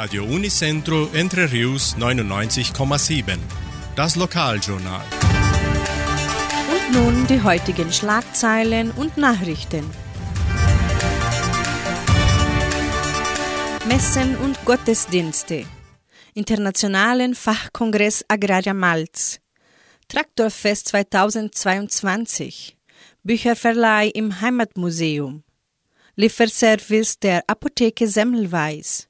Radio Unicentro Entre Rius 99,7. Das Lokaljournal. Und nun die heutigen Schlagzeilen und Nachrichten. Messen und Gottesdienste. Internationalen Fachkongress Agraria Malz. Traktorfest 2022. Bücherverleih im Heimatmuseum. Lieferservice der Apotheke Semmelweis.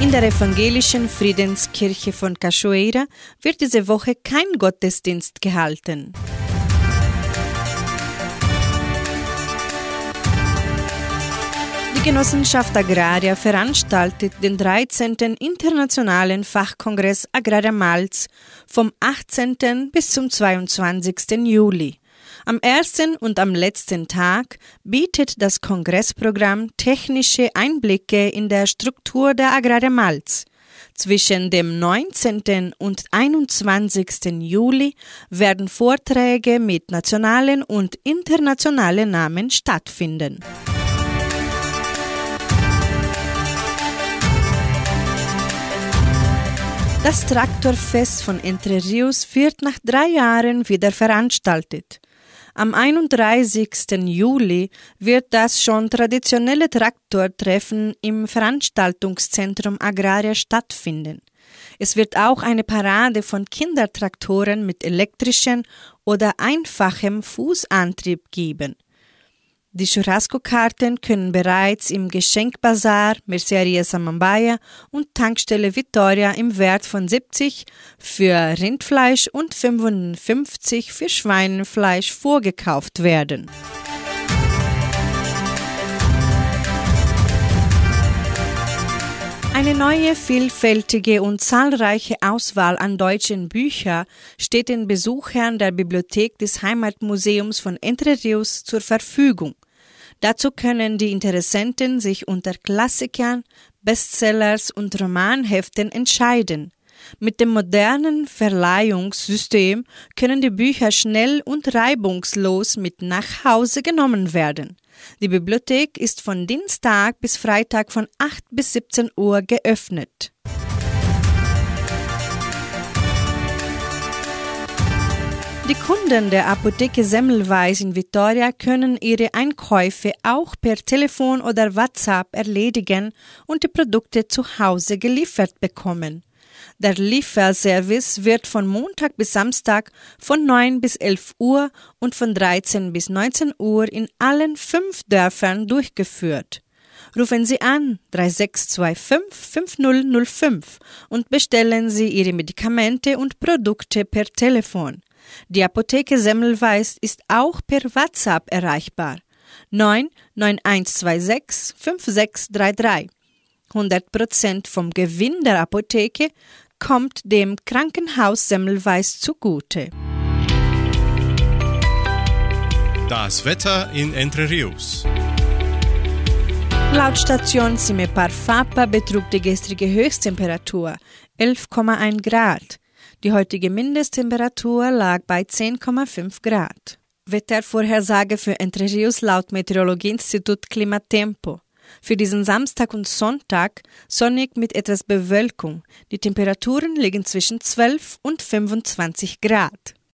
In der evangelischen Friedenskirche von Cachoeira wird diese Woche kein Gottesdienst gehalten. Die Genossenschaft Agraria veranstaltet den 13. Internationalen Fachkongress Agraria Malz vom 18. bis zum 22. Juli. Am ersten und am letzten Tag bietet das Kongressprogramm technische Einblicke in der Struktur der Agraria Malz. Zwischen dem 19. und 21. Juli werden Vorträge mit nationalen und internationalen Namen stattfinden. Das Traktorfest von Entre Rios wird nach drei Jahren wieder veranstaltet. Am 31. Juli wird das schon traditionelle Traktortreffen im Veranstaltungszentrum Agraria stattfinden. Es wird auch eine Parade von Kindertraktoren mit elektrischen oder einfachem Fußantrieb geben. Die Churrasco-Karten können bereits im Geschenkbazar Merceria Samambaya und Tankstelle Vittoria im Wert von 70 für Rindfleisch und 55 für Schweinefleisch vorgekauft werden. Eine neue, vielfältige und zahlreiche Auswahl an deutschen Büchern steht den Besuchern der Bibliothek des Heimatmuseums von Entre Rios zur Verfügung. Dazu können die Interessenten sich unter Klassikern, Bestsellers und Romanheften entscheiden. Mit dem modernen Verleihungssystem können die Bücher schnell und reibungslos mit nach Hause genommen werden. Die Bibliothek ist von Dienstag bis Freitag von 8 bis 17 Uhr geöffnet. Die Kunden der Apotheke Semmelweis in Vitoria können ihre Einkäufe auch per Telefon oder WhatsApp erledigen und die Produkte zu Hause geliefert bekommen. Der Lieferservice wird von Montag bis Samstag von 9 bis 11 Uhr und von 13 bis 19 Uhr in allen fünf Dörfern durchgeführt. Rufen Sie an 3625 5005 und bestellen Sie Ihre Medikamente und Produkte per Telefon. Die Apotheke Semmelweis ist auch per WhatsApp erreichbar. 99126 5633. 100% vom Gewinn der Apotheke kommt dem Krankenhaus Semmelweis zugute. Das Wetter in Entre Rios. Laut Station Cimepar Fapa betrug die gestrige Höchsttemperatur 11,1 Grad. Die heutige Mindesttemperatur lag bei 10,5 Grad. Wettervorhersage für Entre Rios laut Meteorologieinstitut Klimatempo. Für diesen Samstag und Sonntag sonnig mit etwas Bewölkung. Die Temperaturen liegen zwischen 12 und 25 Grad.